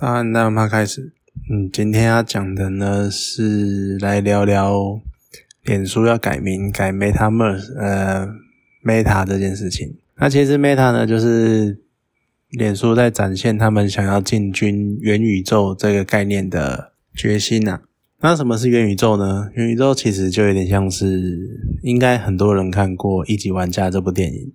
那那我们开始。嗯，今天要讲的呢是来聊聊脸书要改名改 MetaVerse，呃，Meta 这件事情。那其实 Meta 呢，就是脸书在展现他们想要进军元宇宙这个概念的决心呐。那什么是元宇宙呢？元宇宙其实就有点像是，应该很多人看过《一级玩家》这部电影。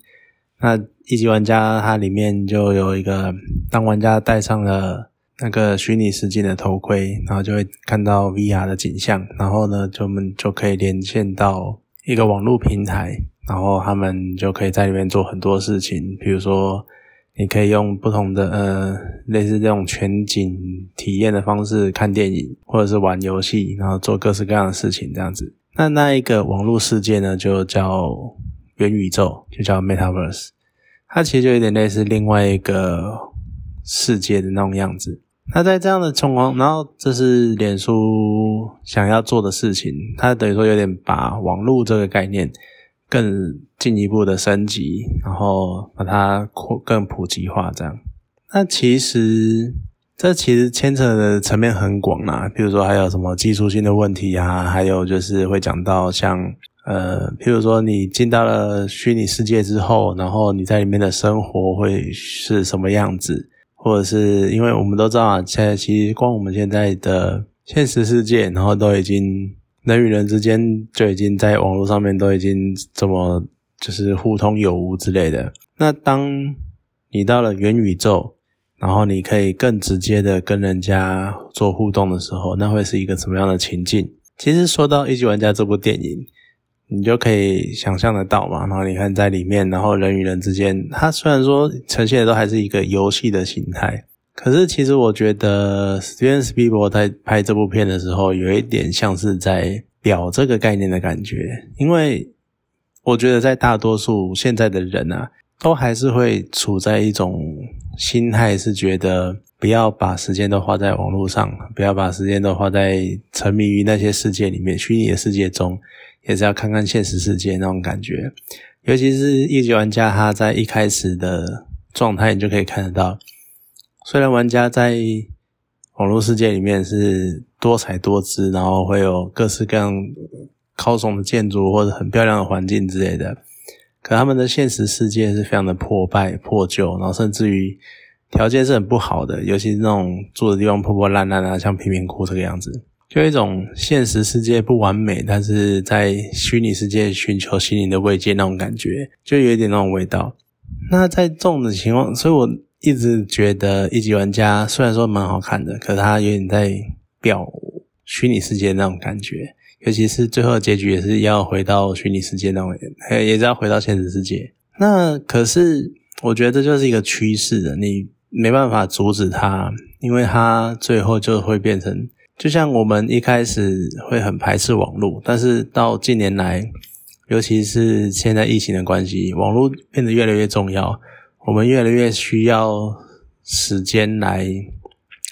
那《一级玩家》它里面就有一个，当玩家戴上了那个虚拟世界的头盔，然后就会看到 VR 的景象，然后呢，就我们就可以连线到一个网络平台，然后他们就可以在里面做很多事情，比如说。你可以用不同的呃，类似这种全景体验的方式看电影，或者是玩游戏，然后做各式各样的事情这样子。那那一个网络世界呢，就叫元宇宙，就叫 Metaverse。它其实就有点类似另外一个世界的那种样子。那在这样的情况，然后这是脸书想要做的事情，它等于说有点把网络这个概念。更进一步的升级，然后把它扩更普及化，这样。那其实这其实牵扯的层面很广啦，比如说还有什么技术性的问题啊，还有就是会讲到像呃，譬如说你进到了虚拟世界之后，然后你在里面的生活会是什么样子，或者是因为我们都知道啊，现在其实光我们现在的现实世界，然后都已经。人与人之间就已经在网络上面都已经这么就是互通有无之类的。那当你到了元宇宙，然后你可以更直接的跟人家做互动的时候，那会是一个什么样的情境？其实说到《一级玩家》这部电影，你就可以想象得到嘛。然后你看在里面，然后人与人之间，它虽然说呈现的都还是一个游戏的形态。可是，其实我觉得 Steven s p i e l b e r 在拍这部片的时候，有一点像是在表这个概念的感觉。因为我觉得，在大多数现在的人啊，都还是会处在一种心态，是觉得不要把时间都花在网络上，不要把时间都花在沉迷于那些世界里面，虚拟的世界中，也是要看看现实世界那种感觉。尤其是一级玩家，他在一开始的状态，你就可以看得到。虽然玩家在网络世界里面是多彩多姿，然后会有各式各样高耸的建筑或者很漂亮的环境之类的，可他们的现实世界是非常的破败破旧，然后甚至于条件是很不好的，尤其是那种住的地方破破烂烂啊，像贫民窟这个样子，就一种现实世界不完美，但是在虚拟世界寻求心灵的慰藉那种感觉，就有一点那种味道。那在这种的情况，所以我。一直觉得一级玩家虽然说蛮好看的，可是他有点在表虚拟世界那种感觉，尤其是最后结局也是要回到虚拟世界那种，也是要回到现实世界。那可是我觉得这就是一个趋势的，你没办法阻止它，因为它最后就会变成，就像我们一开始会很排斥网络，但是到近年来，尤其是现在疫情的关系，网络变得越来越重要。我们越来越需要时间来，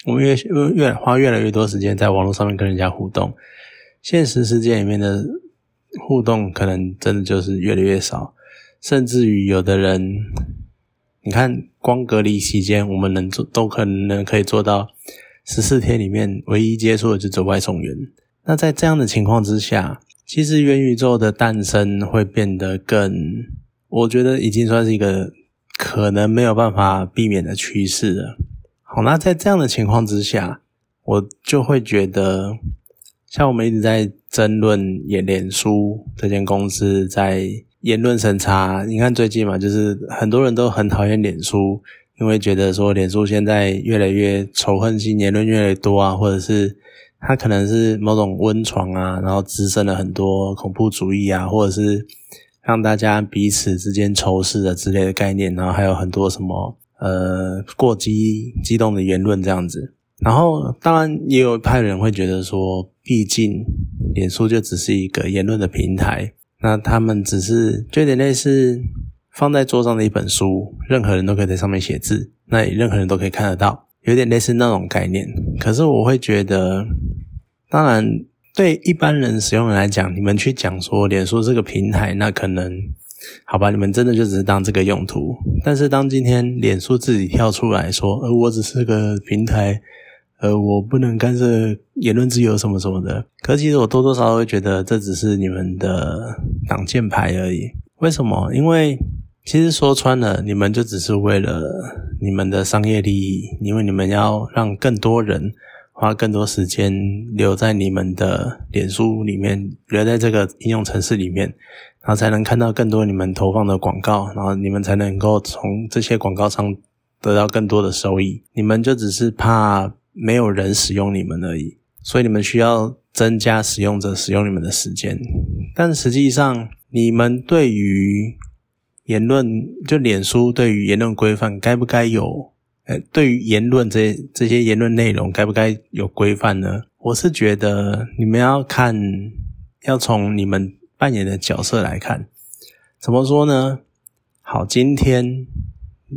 我们越越花越来越多时间在网络上面跟人家互动，现实世界里面的互动可能真的就是越来越少，甚至于有的人，你看光隔离期间，我们能做都可能可以做到十四天里面唯一接触的就是外送员。那在这样的情况之下，其实元宇宙的诞生会变得更，我觉得已经算是一个。可能没有办法避免的趋势了。好，那在这样的情况之下，我就会觉得，像我们一直在争论演脸书这间公司在言论审查。你看最近嘛，就是很多人都很讨厌脸书，因为觉得说脸书现在越来越仇恨性言论越来越多啊，或者是它可能是某种温床啊，然后滋生了很多恐怖主义啊，或者是。让大家彼此之间仇视的之类的概念，然后还有很多什么呃过激激动的言论这样子。然后当然也有一派人会觉得说，毕竟脸书就只是一个言论的平台，那他们只是就有点类似放在桌上的一本书，任何人都可以在上面写字，那任何人都可以看得到，有点类似那种概念。可是我会觉得，当然。对一般人使用人来讲，你们去讲说脸书这个平台，那可能好吧，你们真的就只是当这个用途。但是当今天脸书自己跳出来说，呃，我只是个平台，呃，我不能干涉言论自由什么什么的。可其实我多多少少会觉得这只是你们的挡箭牌而已。为什么？因为其实说穿了，你们就只是为了你们的商业利益，因为你们要让更多人。花更多时间留在你们的脸书里面，留在这个应用程式里面，然后才能看到更多你们投放的广告，然后你们才能够从这些广告上得到更多的收益。你们就只是怕没有人使用你们而已，所以你们需要增加使用者使用你们的时间。但实际上，你们对于言论，就脸书对于言论规范，该不该有？呃，对于言论这这些言论内容，该不该有规范呢？我是觉得你们要看，要从你们扮演的角色来看。怎么说呢？好，今天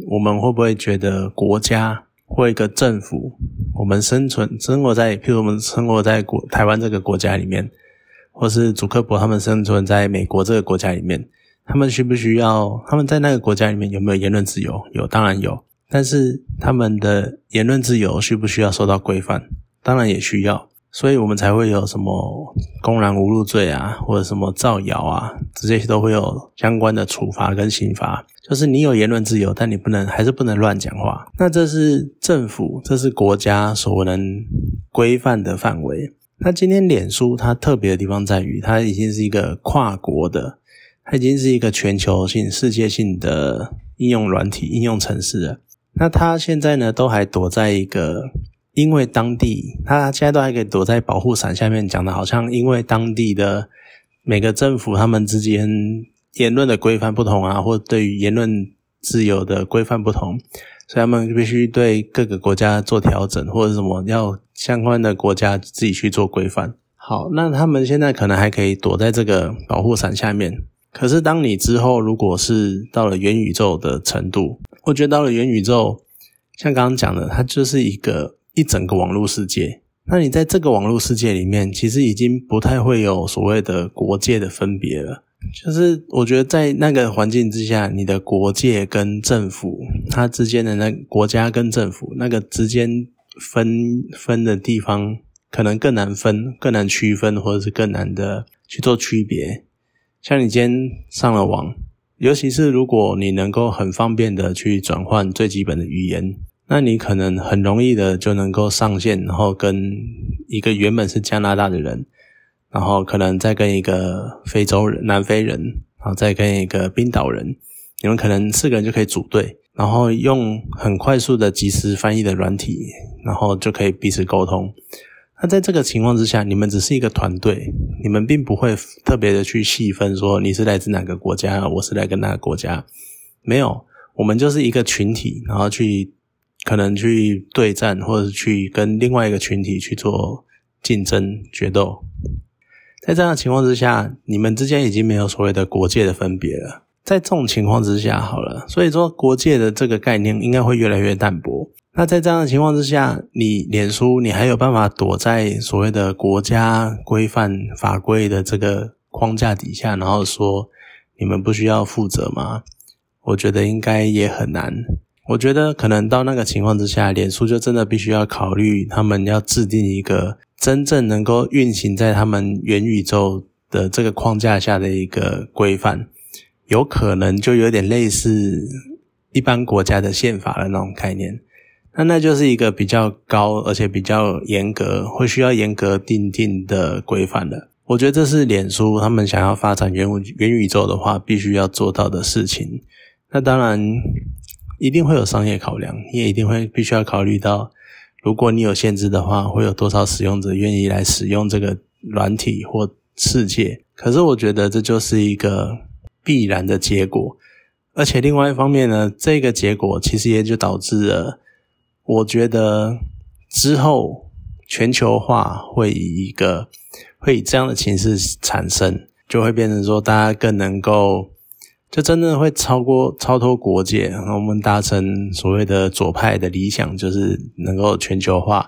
我们会不会觉得国家或一个政府，我们生存生活在，譬如我们生活在国台湾这个国家里面，或是祖克伯他们生存在美国这个国家里面，他们需不需要？他们在那个国家里面有没有言论自由？有，当然有。但是他们的言论自由需不需要受到规范？当然也需要，所以我们才会有什么公然侮辱罪啊，或者什么造谣啊，这些都会有相关的处罚跟刑罚。就是你有言论自由，但你不能还是不能乱讲话。那这是政府，这是国家所能规范的范围。那今天脸书它特别的地方在于，它已经是一个跨国的，它已经是一个全球性、世界性的应用软体、应用程式了。那它现在呢，都还躲在一个，因为当地它现在都还可以躲在保护伞下面，讲的好像因为当地的每个政府他们之间言论的规范不同啊，或对于言论自由的规范不同，所以他们必须对各个国家做调整，或者什么要相关的国家自己去做规范。好，那他们现在可能还可以躲在这个保护伞下面，可是当你之后如果是到了元宇宙的程度。我觉得到了元宇宙，像刚刚讲的，它就是一个一整个网络世界。那你在这个网络世界里面，其实已经不太会有所谓的国界的分别了。就是我觉得在那个环境之下，你的国界跟政府它之间的那国家跟政府那个之间分分的地方，可能更难分、更难区分，或者是更难的去做区别。像你今天上了网。尤其是如果你能够很方便的去转换最基本的语言，那你可能很容易的就能够上线，然后跟一个原本是加拿大的人，然后可能再跟一个非洲人、南非人，然后再跟一个冰岛人，你们可能四个人就可以组队，然后用很快速的即时翻译的软体，然后就可以彼此沟通。那在这个情况之下，你们只是一个团队，你们并不会特别的去细分说你是来自哪个国家，我是来自哪个国家，没有，我们就是一个群体，然后去可能去对战，或者去跟另外一个群体去做竞争决斗。在这样的情况之下，你们之间已经没有所谓的国界的分别了。在这种情况之下，好了，所以说国界的这个概念应该会越来越淡薄。那在这样的情况之下，你脸书你还有办法躲在所谓的国家规范法规的这个框架底下，然后说你们不需要负责吗？我觉得应该也很难。我觉得可能到那个情况之下，脸书就真的必须要考虑，他们要制定一个真正能够运行在他们元宇宙的这个框架下的一个规范，有可能就有点类似一般国家的宪法的那种概念。那那就是一个比较高而且比较严格，会需要严格定定的规范的。我觉得这是脸书他们想要发展元元宇宙的话，必须要做到的事情。那当然一定会有商业考量，你也一定会必须要考虑到，如果你有限制的话，会有多少使用者愿意来使用这个软体或世界？可是我觉得这就是一个必然的结果。而且另外一方面呢，这个结果其实也就导致了。我觉得之后全球化会以一个会以这样的形式产生，就会变成说大家更能够就真的会超过超脱国界，我们达成所谓的左派的理想，就是能够全球化，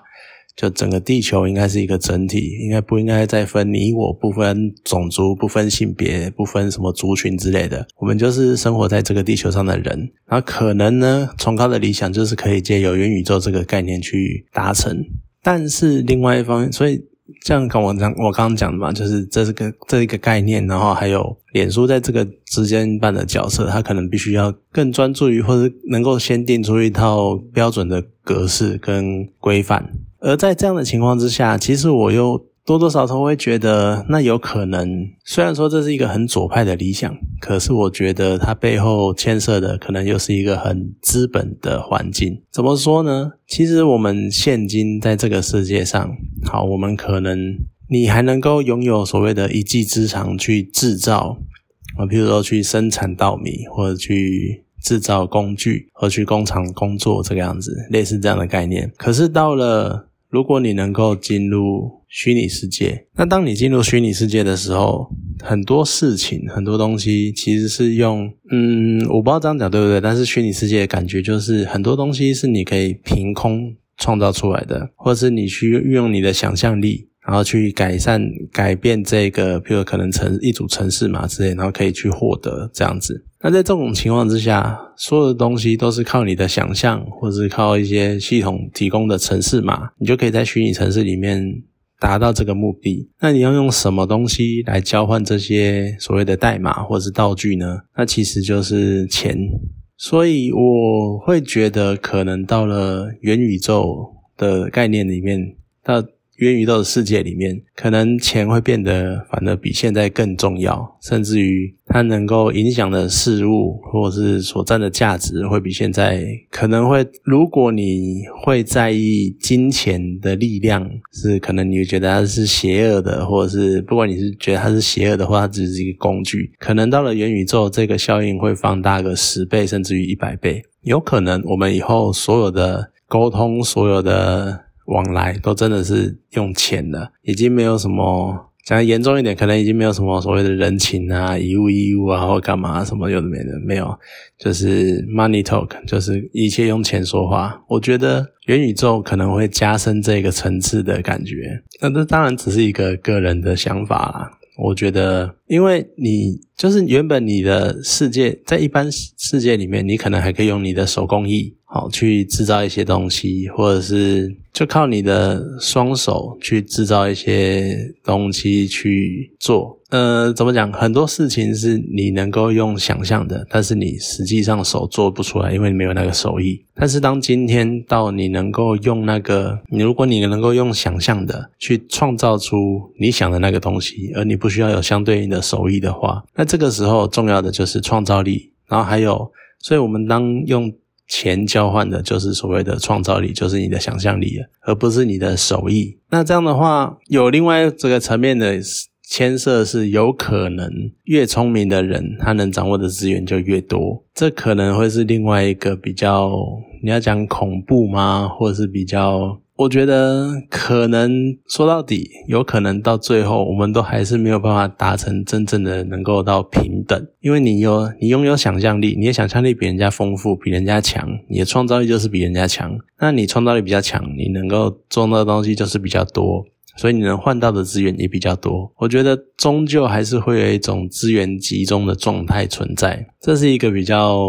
就整个地球应该是一个整体，应该不应该再分你我，不分种族，不分性别，不分什么族群之类的。我们就是生活在这个地球上的人。然后可能呢，崇高的理想就是可以借由元宇宙这个概念去达成。但是另外一方面，所以。这样跟我讲，我刚刚讲的嘛，就是这是个这一个概念，然后还有脸书在这个之间扮的角色，它可能必须要更专注于，或者能够先定出一套标准的格式跟规范。而在这样的情况之下，其实我又。多多少少会觉得，那有可能。虽然说这是一个很左派的理想，可是我觉得它背后牵涉的可能又是一个很资本的环境。怎么说呢？其实我们现今在这个世界上，好，我们可能你还能够拥有所谓的一技之长去制造啊，譬如说去生产稻米，或者去制造工具，或去工厂工作这个样子，类似这样的概念。可是到了，如果你能够进入虚拟世界，那当你进入虚拟世界的时候，很多事情、很多东西其实是用……嗯，我不知道这样讲对不对，但是虚拟世界的感觉就是很多东西是你可以凭空创造出来的，或者是你去运用你的想象力，然后去改善、改变这个，比如可能成一组城市嘛之类，然后可以去获得这样子。那在这种情况之下，所有的东西都是靠你的想象，或者是靠一些系统提供的城市码，你就可以在虚拟城市里面。达到这个目的，那你要用什么东西来交换这些所谓的代码或者是道具呢？那其实就是钱。所以我会觉得，可能到了元宇宙的概念里面，到。元宇宙的世界里面，可能钱会变得反而比现在更重要，甚至于它能够影响的事物，或者是所占的价值，会比现在可能会。如果你会在意金钱的力量，是可能你会觉得它是邪恶的，或者是不管你是觉得它是邪恶的话，它只是一个工具。可能到了元宇宙，这个效应会放大个十倍，甚至于一百倍。有可能我们以后所有的沟通，所有的。往来都真的是用钱的，已经没有什么讲严重一点，可能已经没有什么所谓的人情啊、以物易物啊，或干嘛什么有的没的，没有，就是 money talk，就是一切用钱说话。我觉得元宇宙可能会加深这个层次的感觉，那这当然只是一个个人的想法啦。我觉得，因为你就是原本你的世界在一般世界里面，你可能还可以用你的手工艺。好，去制造一些东西，或者是就靠你的双手去制造一些东西去做。呃，怎么讲？很多事情是你能够用想象的，但是你实际上手做不出来，因为你没有那个手艺。但是当今天到你能够用那个，你如果你能够用想象的去创造出你想的那个东西，而你不需要有相对应的手艺的话，那这个时候重要的就是创造力。然后还有，所以我们当用。钱交换的就是所谓的创造力，就是你的想象力，而不是你的手艺。那这样的话，有另外这个层面的牵涉，是有可能越聪明的人，他能掌握的资源就越多。这可能会是另外一个比较，你要讲恐怖吗？或者是比较？我觉得可能说到底，有可能到最后，我们都还是没有办法达成真正的能够到平等，因为你有你拥有想象力，你的想象力比人家丰富，比人家强，你的创造力就是比人家强。那你创造力比较强，你能够做到的东西就是比较多，所以你能换到的资源也比较多。我觉得终究还是会有一种资源集中的状态存在，这是一个比较。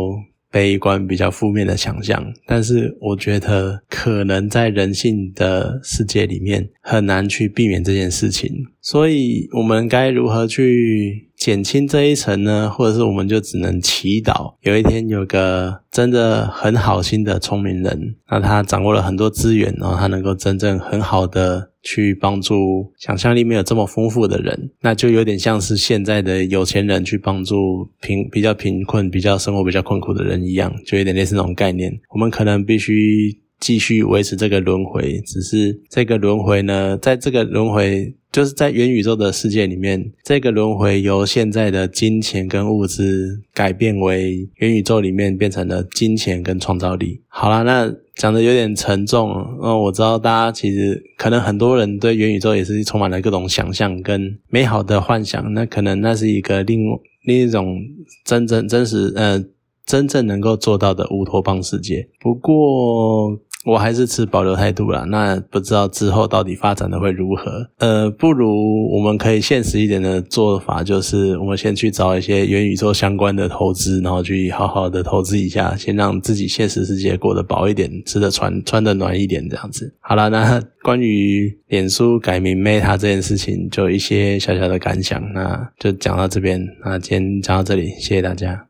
悲观比较负面的想象，但是我觉得可能在人性的世界里面很难去避免这件事情，所以我们该如何去减轻这一层呢？或者是我们就只能祈祷有一天有个真的很好心的聪明人，那他掌握了很多资源，然后他能够真正很好的。去帮助想象力没有这么丰富的人，那就有点像是现在的有钱人去帮助贫比较贫困、比较生活比较困苦的人一样，就有点类似那种概念。我们可能必须继续维持这个轮回，只是这个轮回呢，在这个轮回。就是在元宇宙的世界里面，这个轮回由现在的金钱跟物质改变为元宇宙里面变成了金钱跟创造力。好了，那讲的有点沉重。嗯，我知道大家其实可能很多人对元宇宙也是充满了各种想象跟美好的幻想。那可能那是一个另另一种真正真实呃真正能够做到的乌托邦世界。不过。我还是持保留态度啦。那不知道之后到底发展的会如何？呃，不如我们可以现实一点的做法，就是我们先去找一些元宇宙相关的投资，然后去好好的投资一下，先让自己现实世界过得饱一点，吃的穿穿的暖一点，这样子。好了，那关于脸书改名 Meta 这件事情，就一些小小的感想，那就讲到这边。那今天讲到这里，谢谢大家。